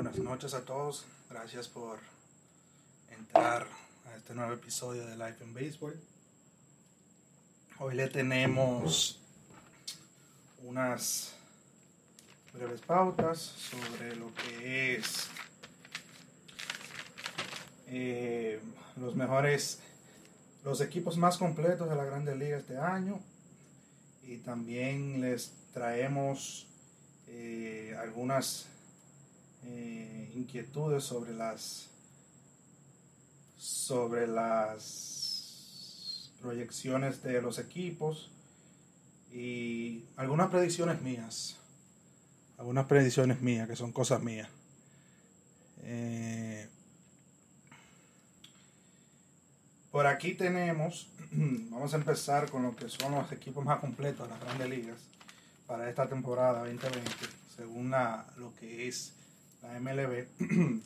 buenas noches a todos. Gracias por entrar a este nuevo episodio de Life in Baseball. Hoy le tenemos unas breves pautas sobre lo que es eh, los mejores, los equipos más completos de la Grande Liga este año y también les traemos eh, algunas eh, inquietudes sobre las sobre las proyecciones de los equipos y algunas predicciones mías algunas predicciones mías que son cosas mías. Eh, por aquí tenemos vamos a empezar con lo que son los equipos más completos de las grandes ligas para esta temporada 2020 según lo que es la MLB,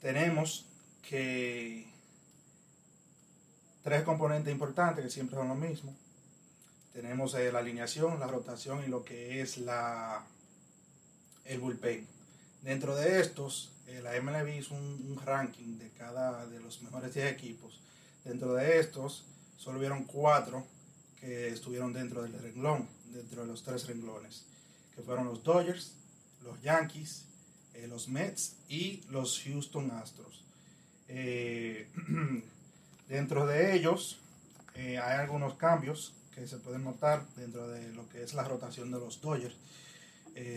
tenemos que tres componentes importantes que siempre son los mismos. Tenemos eh, la alineación, la rotación y lo que es la el bullpen. Dentro de estos, eh, la MLB hizo un, ranking de cada de los mejores 10 equipos. Dentro de estos, solo hubieron cuatro que estuvieron dentro del renglón, dentro de los tres renglones, que fueron los Dodgers, los Yankees eh, los Mets y los Houston Astros. Eh, dentro de ellos eh, hay algunos cambios que se pueden notar dentro de lo que es la rotación de los Dodgers.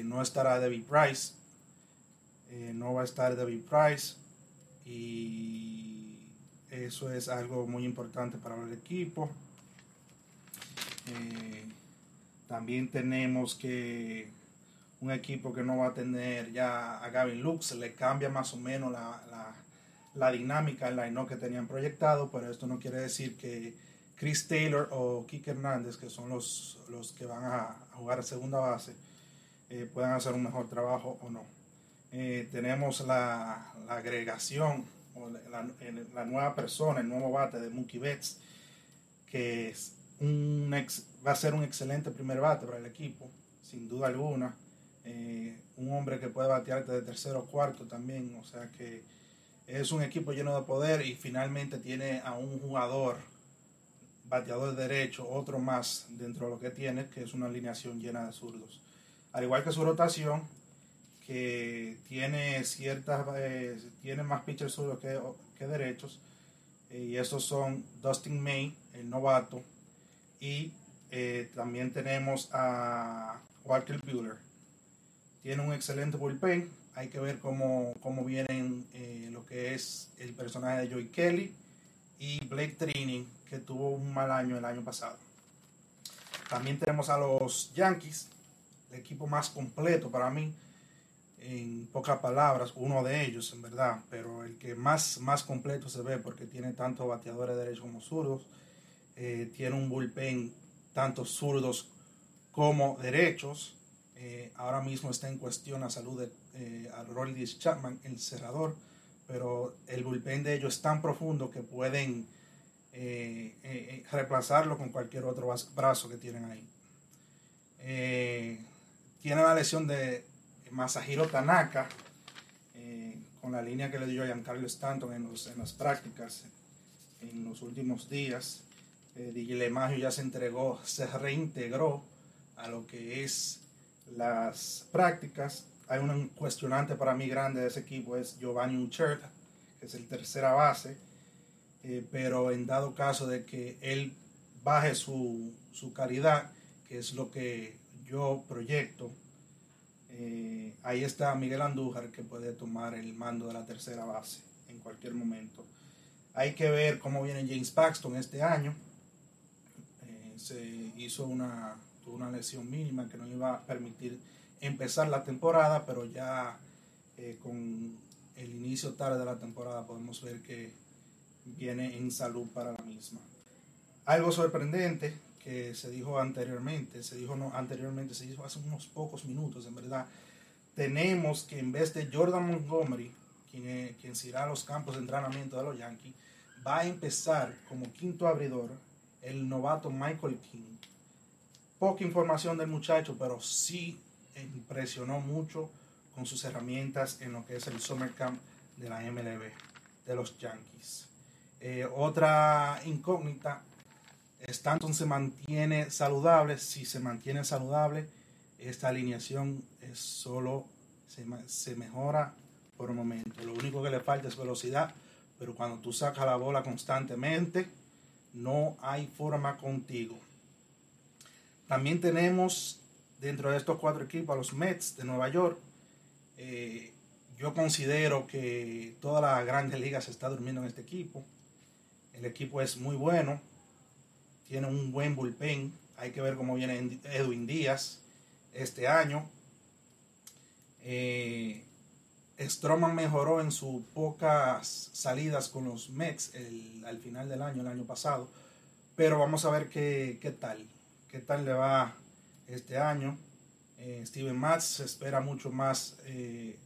no estará David Price, no va a estar David Price y eso es algo muy importante para el equipo. también tenemos que un equipo que no va a tener ya a Gavin Lux, le cambia más o menos la, dinámica en la que tenían proyectado, pero esto no quiere decir que Chris Taylor o Kike Hernández, que son los, los que van a, jugar a segunda base, eh, puedan hacer un mejor trabajo o no. Eh, tenemos la, agregación o la, nueva persona, el nuevo bate de Mookie Betts, que es un va a ser un excelente primer bate para el equipo, sin duda alguna. Eh, un hombre que puede batearte de tercero o cuarto también, o sea que es un equipo lleno de poder y finalmente tiene a un jugador bateador de derecho, otro más dentro de lo que tiene, que es una alineación llena de zurdos. Al igual que su rotación, que tiene ciertas, eh, tiene más pitchers zurdos que, que derechos, eh, y esos son Dustin May, el novato, y también tenemos a Walker Bueller tiene un excelente bullpen. Hay que ver cómo, cómo vienen eh, lo que es el personaje de Joey Kelly y Blake Trini, que tuvo un mal año el año pasado. También tenemos a los Yankees, el equipo más completo para mí, en pocas palabras, uno de ellos en verdad, pero el que más, más completo se ve porque tiene tanto bateadores derechos como zurdos, eh, tiene un bullpen tanto zurdos como derechos, eh, ahora mismo está en cuestión la salud de eh, Chapman, el cerrador, pero el bullpen de ellos es tan profundo que pueden eh, eh, reemplazarlo con cualquier otro brazo que tienen ahí. tiene la lesión de Masahiro Tanaka, con la línea que le dio Giancarlo Stanton en, en las prácticas en los últimos días. Eh, ya se entregó, se reintegró a lo que es las prácticas. Hay un cuestionante para mí grande de ese equipo, es Giovanni Uncherta, que es el tercera base, eh, pero en dado caso de que él baje su, su calidad, que es lo que yo proyecto, eh, ahí está Miguel Andújar que puede tomar el mando de la tercera base en cualquier momento. Hay que ver cómo viene James Paxton este año. Eh, se hizo una tuvo una lesión mínima que no iba a permitir empezar la temporada, pero ya eh, con el inicio tarde de la temporada podemos ver que viene en salud para la misma. Algo sorprendente que se dijo anteriormente, se dijo no, anteriormente, se dijo hace unos pocos minutos, en verdad, tenemos que en vez de Jordan Montgomery, quien, quien se irá a los campos de entrenamiento de los Yankees, va a empezar como quinto abridor el novato Michael King, poca información del muchacho, pero sí impresionó mucho con sus herramientas en lo que es el Summer Camp de la MLB, de los Yankees. Eh, otra incógnita, Stanton se mantiene saludable, si se mantiene saludable, esta alineación es solo se, se mejora por un momento. Lo único que le falta es velocidad, pero cuando tú sacas la bola constantemente, no hay forma contigo. También tenemos dentro de estos cuatro equipos a los Mets de Nueva York. Eh, yo considero que toda la grandes ligas se está durmiendo en este equipo. El equipo es muy bueno, tiene un buen bullpen. Hay que ver cómo viene Edwin Díaz este año. Eh, Stroman mejoró en sus pocas salidas con los Mets al final del año, el año pasado. Pero vamos a ver qué, qué tal. Qué tal le va este año. Eh, Steven Matz se espera mucho más eh,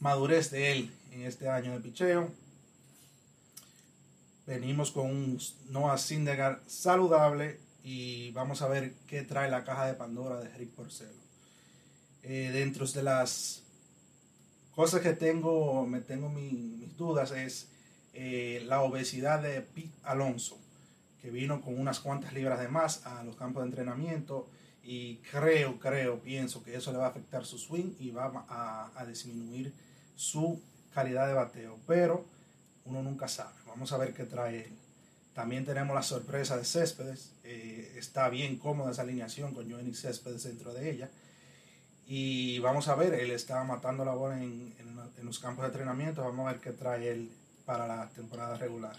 madurez de él en este año de picheo. Venimos con un Noah Syndergaard saludable y vamos a ver qué trae la caja de Pandora de Rick Porcelo. Eh, dentro de las cosas que tengo, me tengo mis dudas es la obesidad de Pete Alonso, que vino con unas cuantas libras de más a los campos de entrenamiento y creo, creo, pienso que eso le va a afectar su swing y va a, disminuir su calidad de bateo, pero uno nunca sabe. Vamos a ver qué trae él. También tenemos la sorpresa de Céspedes. Eh, está bien cómoda esa alineación con Johnny Céspedes dentro de ella. Y vamos a ver, él está matando la bola en, los campos de entrenamiento. Vamos a ver qué trae él para la temporada regular.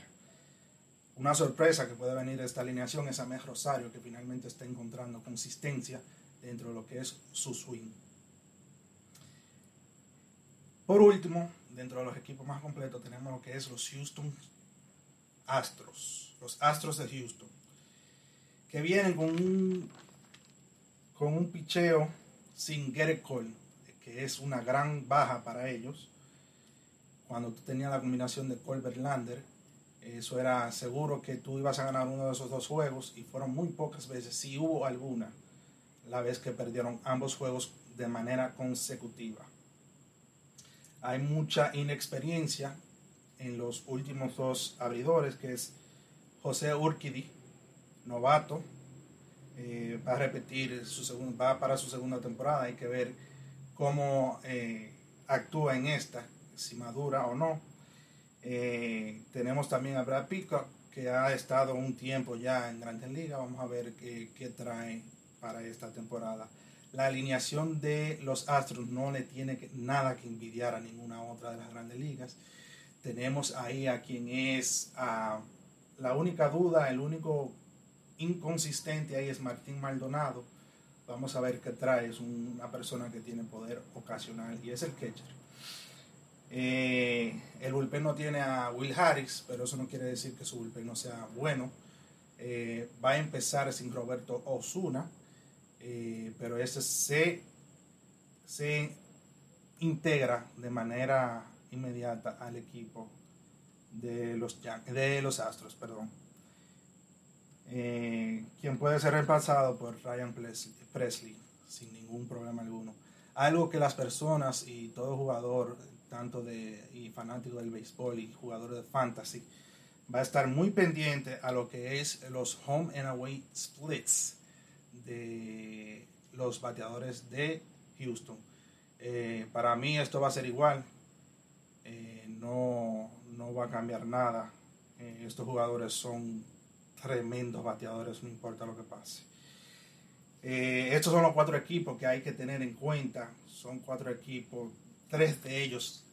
Una sorpresa que puede venir de esta alineación es Amé Rosario, que finalmente está encontrando consistencia dentro de lo que es su swing. Por último, dentro de los equipos más completos tenemos lo que es los Houston Astros, los Astros de Houston, que vienen con un, con un picheo sin Gerrit Cole, que es una gran baja para ellos. Cuando tú tenías la combinación de Cole Verlander, eso era seguro que tú ibas a ganar uno de esos dos juegos y fueron muy pocas veces, si hubo alguna, la vez que perdieron ambos juegos de manera consecutiva. Hay mucha inexperiencia en los últimos dos abridores, que es José Urquidi, novato, eh, va a repetir su segundo, va para su segunda temporada. Hay que ver cómo eh, actúa en esta, si madura o no. Eh, tenemos también a Brad Pico que ha estado un tiempo ya en Grandes Ligas. Vamos a ver qué, qué trae para esta temporada. La alineación de los Astros no le tiene nada que envidiar a ninguna otra de las Grandes Ligas. Tenemos ahí a quien es la única duda, el único inconsistente ahí es Martín Maldonado. Vamos a ver qué trae. Es una persona que tiene poder ocasional y es el catcher. Eh, el bullpen no tiene a Will Harris, pero eso no quiere decir que su bullpen no sea bueno. Eh, va a empezar sin Roberto Osuna, eh, pero ese se, se integra de manera inmediata al equipo de los, de los Astros. Perdón quien puede ser reemplazado por Ryan Presley sin ningún problema alguno. Algo que las personas y todo jugador, tanto de y fanático del béisbol y jugador de fantasy, va a estar muy pendiente a lo que es los home and away splits de los bateadores de Houston. Eh, para mí esto va a ser igual, eh, no, no va a cambiar nada. Eh, estos jugadores son tremendos bateadores, no importa lo que pase. Eh, estos son los cuatro equipos que hay que tener en cuenta. Son cuatro equipos, tres de ellos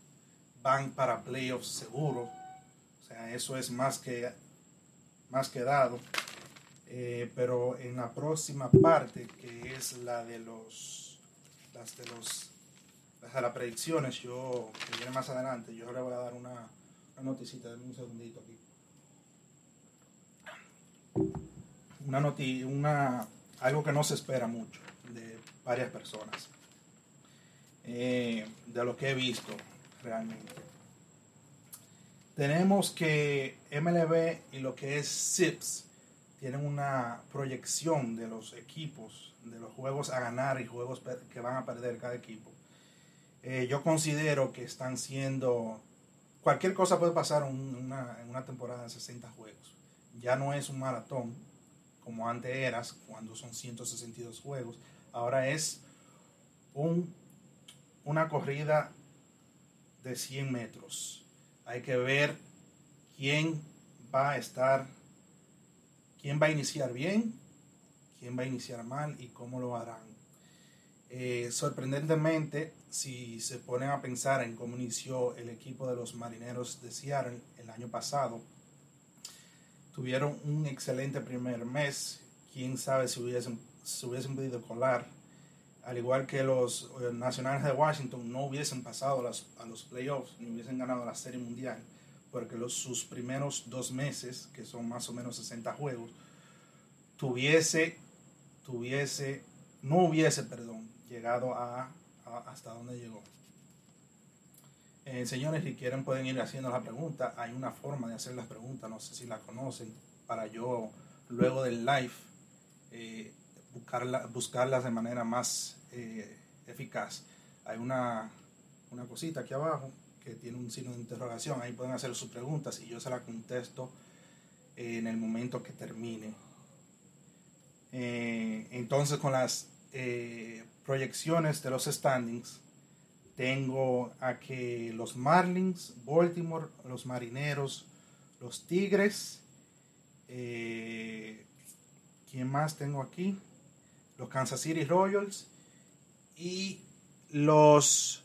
van para playoffs seguro. O sea, eso es más que, más que dado. Eh, pero en la próxima parte, que es la de los, las de los, las de las predicciones, yo, que viene más adelante, yo le voy a dar una, noticita, de un segundito aquí una noti una, algo que no se espera mucho de varias personas, eh, de lo que he visto realmente. Tenemos que MLB y lo que es SIPS tienen una proyección de los equipos, de los juegos a ganar y juegos que van a perder cada equipo. Eh, yo considero que están siendo... Cualquier cosa puede pasar en una, en una temporada de 60 juegos. Ya no es un maratón como antes eras, cuando son 162 juegos. Ahora es un, una corrida de 100 metros. Hay que ver quién va a estar, quién va a iniciar bien, quién va a iniciar mal y cómo lo harán. Eh, sorprendentemente, si se ponen a pensar en cómo inició el equipo de los marineros de Seattle el año pasado, tuvieron un excelente primer mes. Quién sabe si hubiesen, si hubiesen podido colar. Al igual que los eh, nacionales de Washington no hubiesen pasado a los playoffs ni hubiesen ganado la Serie Mundial, porque los, sus primeros dos meses, que son más o menos 60 juegos, tuviese, tuviese, no hubiese, perdón, llegado a, hasta donde llegó. Eh, señores, si quieren pueden ir haciendo la pregunta. Hay una forma de hacer las preguntas, no sé si la conocen, para yo luego del live eh, buscarla, buscarlas de manera más eh, eficaz. Hay una, una cosita aquí abajo que tiene un signo de interrogación. Ahí pueden hacer sus preguntas y yo se la contesto en el momento que termine. entonces con las proyecciones de los standings, tengo a que los Marlins, Baltimore, los Marineros, los Tigres, eh, ¿quién más tengo aquí? Los Kansas City Royals y los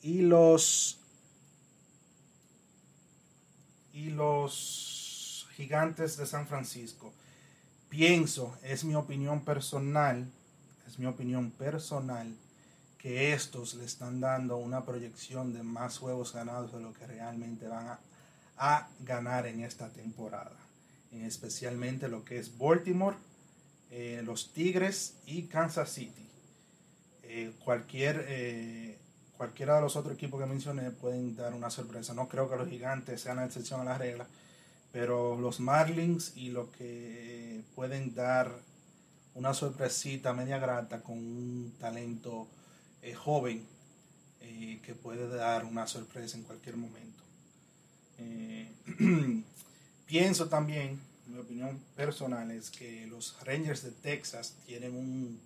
y los y los gigantes de San Francisco. Pienso, es mi opinión personal, es mi opinión personal que estos le están dando una proyección de más juegos ganados de lo que realmente van a, ganar en esta temporada. especialmente lo que es Baltimore, eh, los Tigres y Kansas City. Eh, cualquier, eh, cualquiera de los otros equipos que mencioné pueden dar una sorpresa. No creo que los gigantes sean la excepción a la regla, pero los Marlins y lo que pueden dar una sorpresita media grata con un talento joven que puede dar una sorpresa en cualquier momento. Pienso también, mi opinión personal es que los Rangers de Texas tienen un,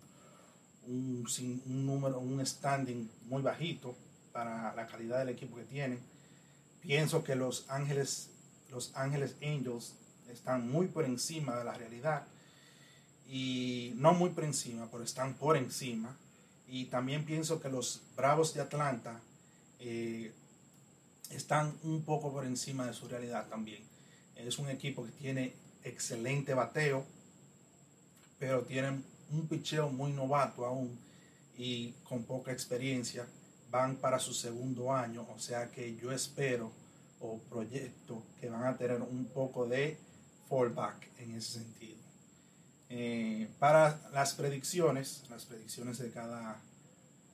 un, un número, un standing muy bajito para la calidad del equipo que tienen. Pienso que los Ángeles, los Ángeles Angels están muy por encima de la realidad y no muy por encima, pero están por encima y también pienso que los Bravos de Atlanta eh, están un poco por encima de su realidad también. Es un equipo que tiene excelente bateo, pero tienen un picheo muy novato aún y con poca experiencia. Van para su segundo año, o sea que yo espero o proyecto que van a tener un poco de fallback en ese sentido. Eh, para las predicciones, las predicciones de cada,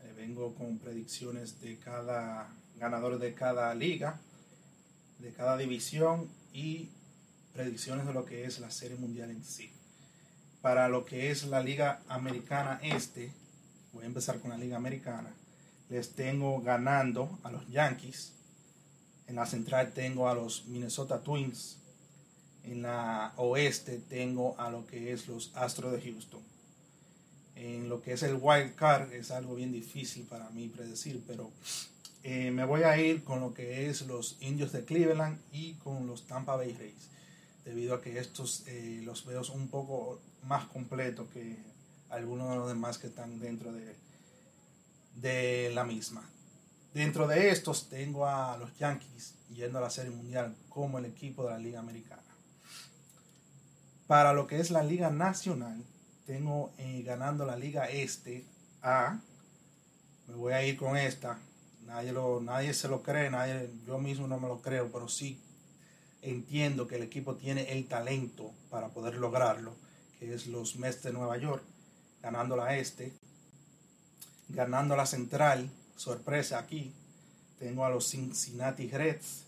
eh, vengo con predicciones de cada ganador de cada liga, de cada división y predicciones de lo que es la serie mundial en sí. Para lo que es la liga americana este, voy a empezar con la liga americana, les tengo ganando a los Yankees, en la central tengo a los Minnesota Twins, en la oeste tengo a lo que es los Astros de Houston. En lo que es el wild card es algo bien difícil para mí predecir, pero eh, me voy a ir con lo que es los Indios de Cleveland y con los Tampa Bay Rays, debido a que estos eh, los veo un poco más completos que algunos de los demás que están dentro de, de la misma. Dentro de estos tengo a los Yankees yendo a la Serie Mundial como el equipo de la Liga Americana. Para lo que es la Liga Nacional, tengo eh, ganando la Liga Este A. Me voy a ir con esta. Nadie, lo, nadie se lo cree, nadie, yo mismo no me lo creo, pero sí entiendo que el equipo tiene el talento para poder lograrlo, que es los Mets de Nueva York, ganando la Este, ganando la Central, sorpresa aquí, tengo a los Cincinnati Reds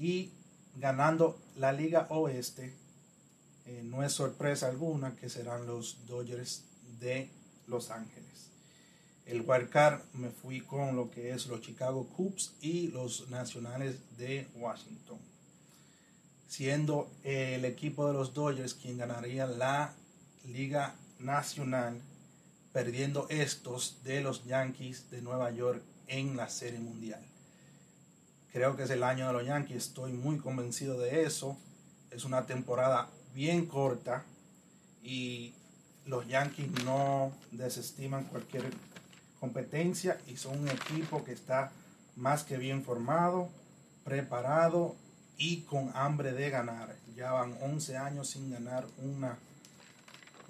y ganando la Liga Oeste eh, no es sorpresa alguna que serán los Dodgers de Los Ángeles. el wildcard me fui con lo que es los Chicago Cubs y los Nacionales de Washington. Siendo el equipo de los Dodgers quien ganaría la Liga Nacional, perdiendo estos de los Yankees de Nueva York en la Serie Mundial. Creo que es el año de los Yankees, estoy muy convencido de eso. Es una temporada bien corta y los Yankees no desestiman cualquier competencia y son un equipo que está más que bien formado, preparado y con hambre de ganar. Ya van 11 años sin ganar una,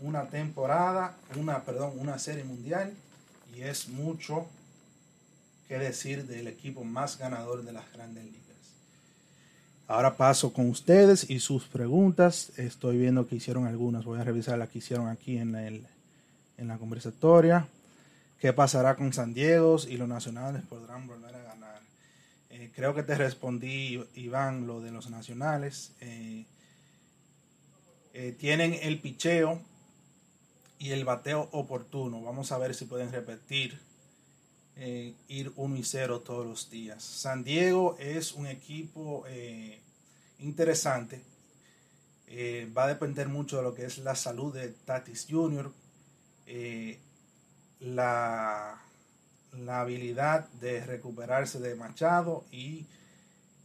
una temporada, una, perdón, una serie mundial y es mucho que decir del equipo más ganador de las grandes ligas. Ahora paso con ustedes y sus preguntas. Estoy viendo que hicieron algunas. Voy a revisar las que hicieron aquí en, el, en la conversatoria. ¿Qué pasará con San Diego y los nacionales podrán volver a ganar? Eh, creo que te respondí, Iván, lo de los nacionales. Eh, eh, tienen el picheo y el bateo oportuno. Vamos a ver si pueden repetir ir 1 y 0 todos los días. San Diego es un equipo interesante. va a depender mucho de lo que es la salud de Tatis Jr la, la habilidad de recuperarse de Machado y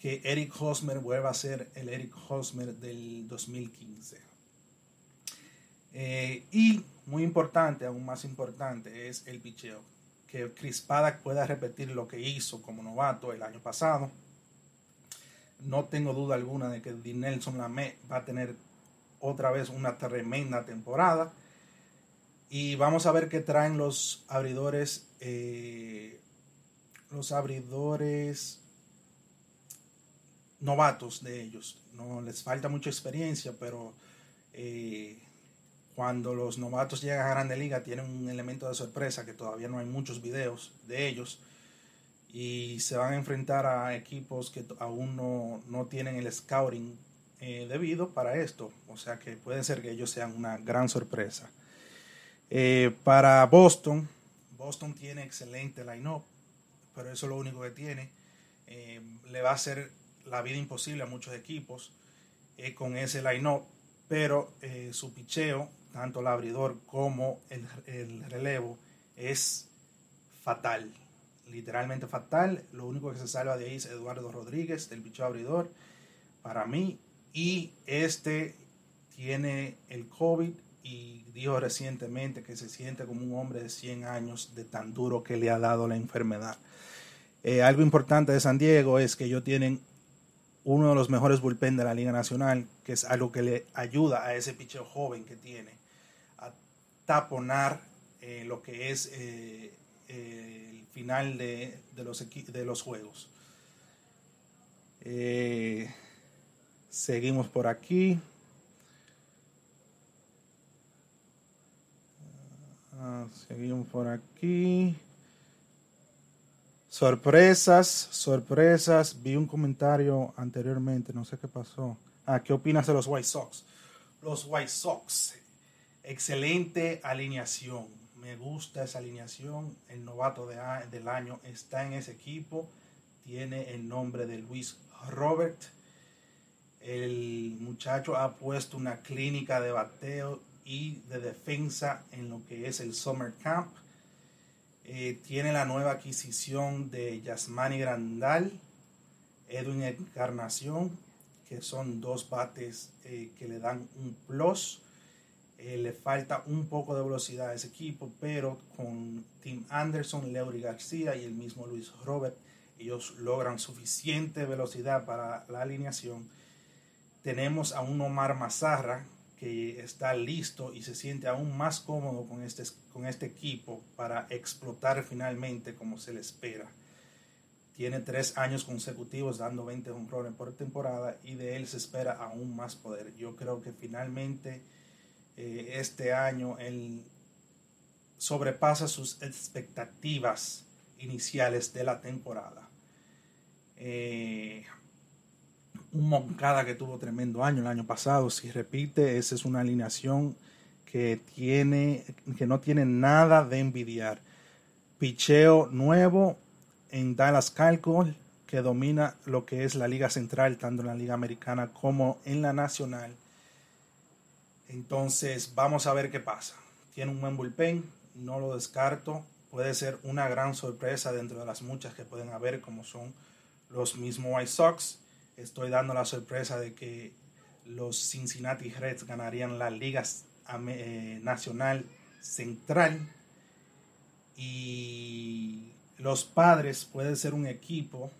que Eric Hosmer vuelva a ser el Eric Hosmer del 2015. Eh, y muy importante, aún más importante, es el picheo. Que Chris pueda repetir lo que hizo como novato el año pasado. No tengo duda alguna de que Nelson Lamé va a tener otra vez una tremenda temporada. Y vamos a ver qué traen los abridores. Eh, los abridores novatos de ellos. No les falta mucha experiencia, pero eh, cuando los novatos llegan a Grande Liga tienen un elemento de sorpresa que todavía no hay muchos videos de ellos y se van a enfrentar a equipos que aún no, no tienen el scouting eh, debido para esto. O sea que puede ser que ellos sean una gran sorpresa. Eh, para Boston, Boston tiene excelente line-up, pero eso es lo único que tiene. Eh, le va a hacer la vida imposible a muchos equipos eh, con ese line-up, pero su picheo, tanto el abridor como el, el relevo, es fatal literalmente fatal. Lo único que se salva de ahí es Eduardo Rodríguez, del picheo abridor, para mí. Y este tiene el COVID y dijo recientemente que se siente como un hombre de 100 años de tan duro que le ha dado la enfermedad. Eh, algo importante de San Diego es que ellos tienen uno de los mejores bullpen de la Liga Nacional, que es algo que le ayuda a ese picheo joven que tiene a taponar eh, lo que es eh, el final de, de, los, de los juegos. seguimos por aquí. Ah, seguimos por aquí. Sorpresas, sorpresas. Vi un comentario anteriormente, no sé qué pasó. Ah, ¿qué opinas de los White Sox? Los White Sox, excelente alineación. Me gusta esa alineación. El novato del año está en ese equipo. Tiene el nombre de Luis Robert. El muchacho ha puesto una clínica de bateo y de defensa en lo que es el Summer Camp. Eh, tiene la nueva adquisición de Yasmani Grandal, Edwin Encarnación, que son dos bates eh, que le dan un plus. Eh, le falta un poco de velocidad a ese equipo, pero con Tim Anderson, Leury García y el mismo Luis Robert, ellos logran suficiente velocidad para la alineación. Tenemos a un Omar Mazarra, que está listo y se siente aún más cómodo con este, con este equipo para explotar finalmente como se le espera. Tiene tres años consecutivos dando 20 honrones por temporada y de él se espera aún más poder. Yo creo que finalmente eh, este año él sobrepasa sus expectativas iniciales de la temporada. Eh, un Moncada que tuvo tremendo año el año pasado. Si repite, esa es una alineación que, tiene, que no tiene nada de envidiar. picheo nuevo en Dallas Cowboys que domina lo que es la liga central, tanto en la liga americana como en la nacional. Entonces vamos a ver qué pasa. Tiene un buen bullpen, no lo descarto. Puede ser una gran sorpresa dentro de las muchas que pueden haber, como son los mismos White Sox. Estoy dando la sorpresa de que los Cincinnati Reds ganarían la liga eh, nacional central. Y los padres puede ser un equipo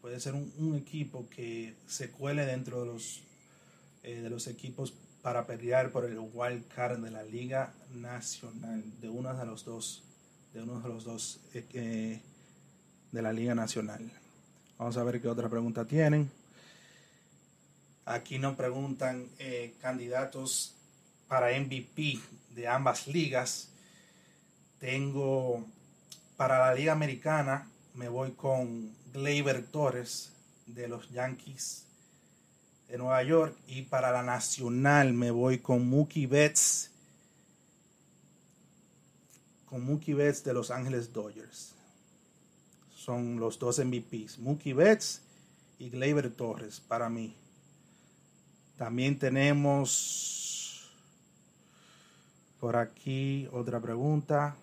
puede ser un, equipo que se cuele dentro de los, eh, de los equipos para pelear por el wild card de la Liga Nacional, de uno de los dos, de uno de los dos eh, eh, de la Liga Nacional. Vamos a ver qué otra pregunta tienen. Aquí nos preguntan candidatos para MVP de ambas ligas. Tengo para la Liga Americana, me voy con Gleyber Torres de los Yankees de Nueva York. Y para la nacional me voy con Mookie Betts. Con Mookie Betts de Los Ángeles Dodgers. Son los dos MVPs. Mookie Betts y Gleyber Torres para mí. También tenemos por aquí otra pregunta.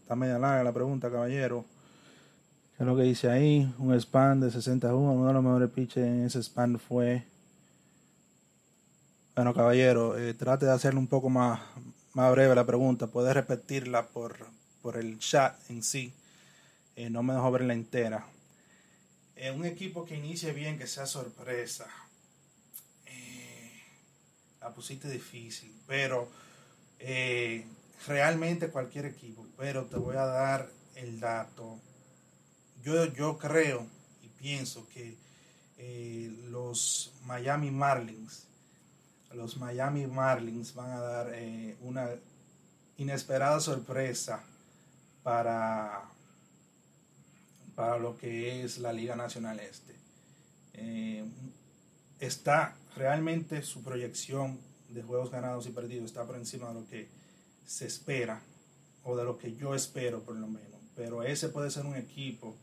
Está media larga la pregunta, caballero. ¿Qué es lo que dice ahí? Un span de 60 Uno de los mejores pitches en ese span fue. Bueno, caballero, eh, trate de hacerle un poco más, más breve la pregunta. Puede repetirla por, por el chat en sí. Eh, no me dejo verla entera. Eh, un equipo que inicie bien, que sea sorpresa. la pusiste difícil, pero realmente cualquier equipo, pero te voy a dar el dato. Yo, yo creo y pienso que eh, los Miami Marlins, los Miami Marlins van a dar eh, una inesperada sorpresa para, para lo que es la Liga Nacional Este. Eh, está realmente su proyección de juegos ganados y perdidos está por encima de lo que se espera, o de lo que yo espero por lo menos. Pero ese puede ser un equipo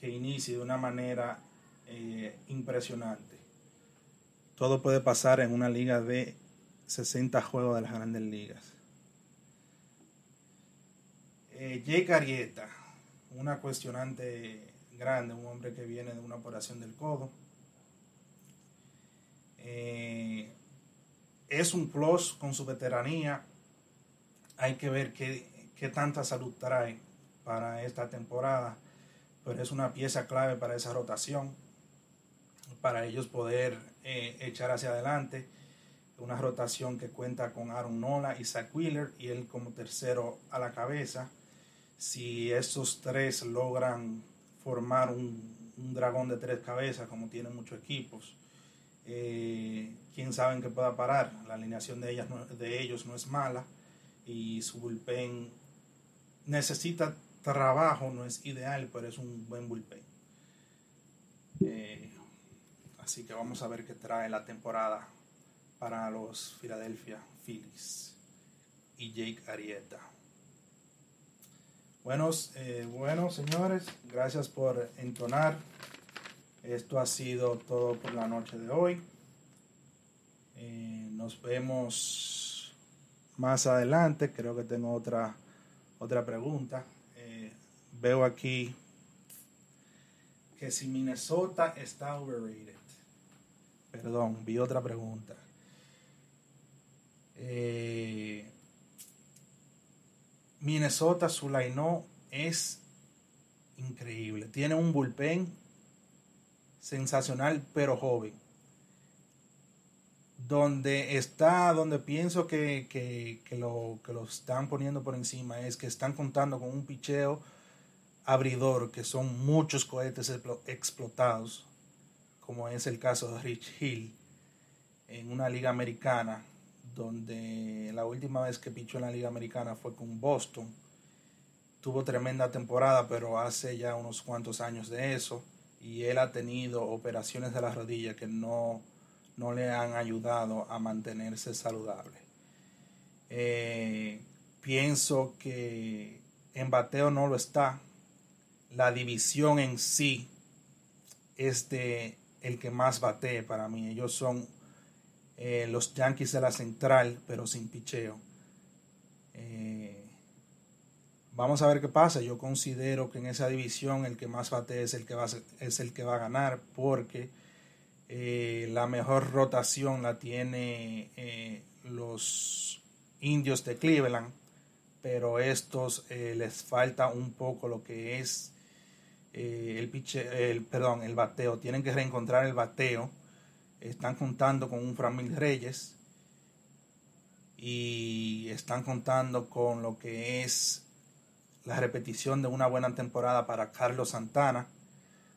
que inicie de una manera eh, impresionante. Todo puede pasar en una liga de 60 juegos de las grandes ligas. Eh, Jake Arieta, una cuestionante grande, un hombre que viene de una operación del codo. Eh, es un plus con su veteranía, hay que ver qué, tanta salud trae para esta temporada, pero es una pieza clave para esa rotación, para ellos poder eh, echar hacia adelante. Una rotación que cuenta con Aaron Nola Zach Wheeler y él como tercero a la cabeza. Si esos tres logran formar un, dragón de tres cabezas, como tienen muchos equipos, eh, quién sabe en qué pueda parar. La alineación de, ellas de ellos no es mala y su bullpen necesita trabajo, no es ideal, pero es un buen bullpen. Eh, así que vamos a ver qué trae la temporada para los Philadelphia Phillies y Jake Arieta. Buenos, eh, bueno, señores, gracias por entonar. Esto ha sido todo por la noche de hoy. Eh, nos vemos más adelante. Creo que tengo otra, otra pregunta. Eh, veo aquí que si Minnesota está overrated. Perdón, vi otra pregunta. Eh, Minnesota, su es increíble. Tiene un bullpen sensacional, pero joven donde está, donde pienso que, lo, que lo están poniendo por encima es que están contando con un picheo abridor, que son muchos cohetes explotados, como es el caso de Rich Hill, en una liga americana, donde la última vez que pichó en la liga americana fue con Boston. Tuvo tremenda temporada, pero hace ya unos cuantos años de eso, y él ha tenido operaciones de la rodilla que no no le han ayudado a mantenerse saludable. Eh, pienso que en bateo no lo está. La división en sí es de el que más batee para mí. Ellos son eh, los Yankees de la central, pero sin picheo. Eh, vamos a ver qué pasa. Yo considero que en esa división el que más bate es el que va a, es el que va a ganar porque eh, la mejor rotación la tiene los indios de Cleveland, pero estos les falta un poco lo que es el, piche, el, perdón, el bateo. Tienen que reencontrar el bateo están contando con un Framil Reyes y están contando con lo que es la repetición de una buena temporada para Carlos Santana.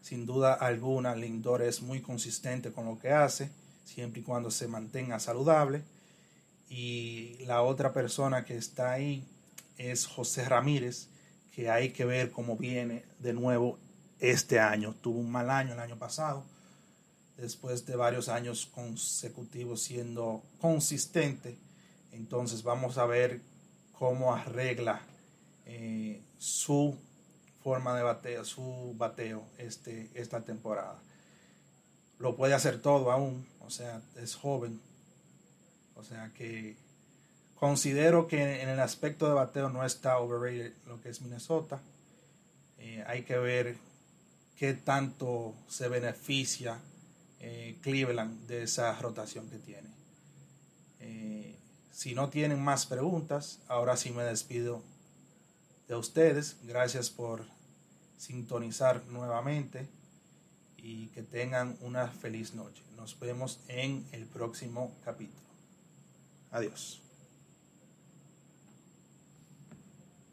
Sin duda alguna, Lindor es muy consistente con lo que hace, siempre y cuando se mantenga saludable. Y la otra persona que está ahí es José Ramírez, que hay que ver cómo viene de nuevo este año. Tuvo un mal año el año pasado después de varios años consecutivos siendo consistente. Entonces vamos a ver cómo arregla eh, su forma de bateo, su bateo este, esta temporada. Lo puede hacer todo aún, o sea, es joven. O sea que considero que en el aspecto de bateo no está overrated lo que es Minnesota. Eh, hay que ver qué tanto se beneficia eh, Cleveland de esa rotación que tiene. Eh, si no tienen más preguntas, ahora sí me despido de ustedes. Gracias por sintonizar nuevamente y que tengan una feliz noche. Nos vemos en el próximo capítulo. Adiós.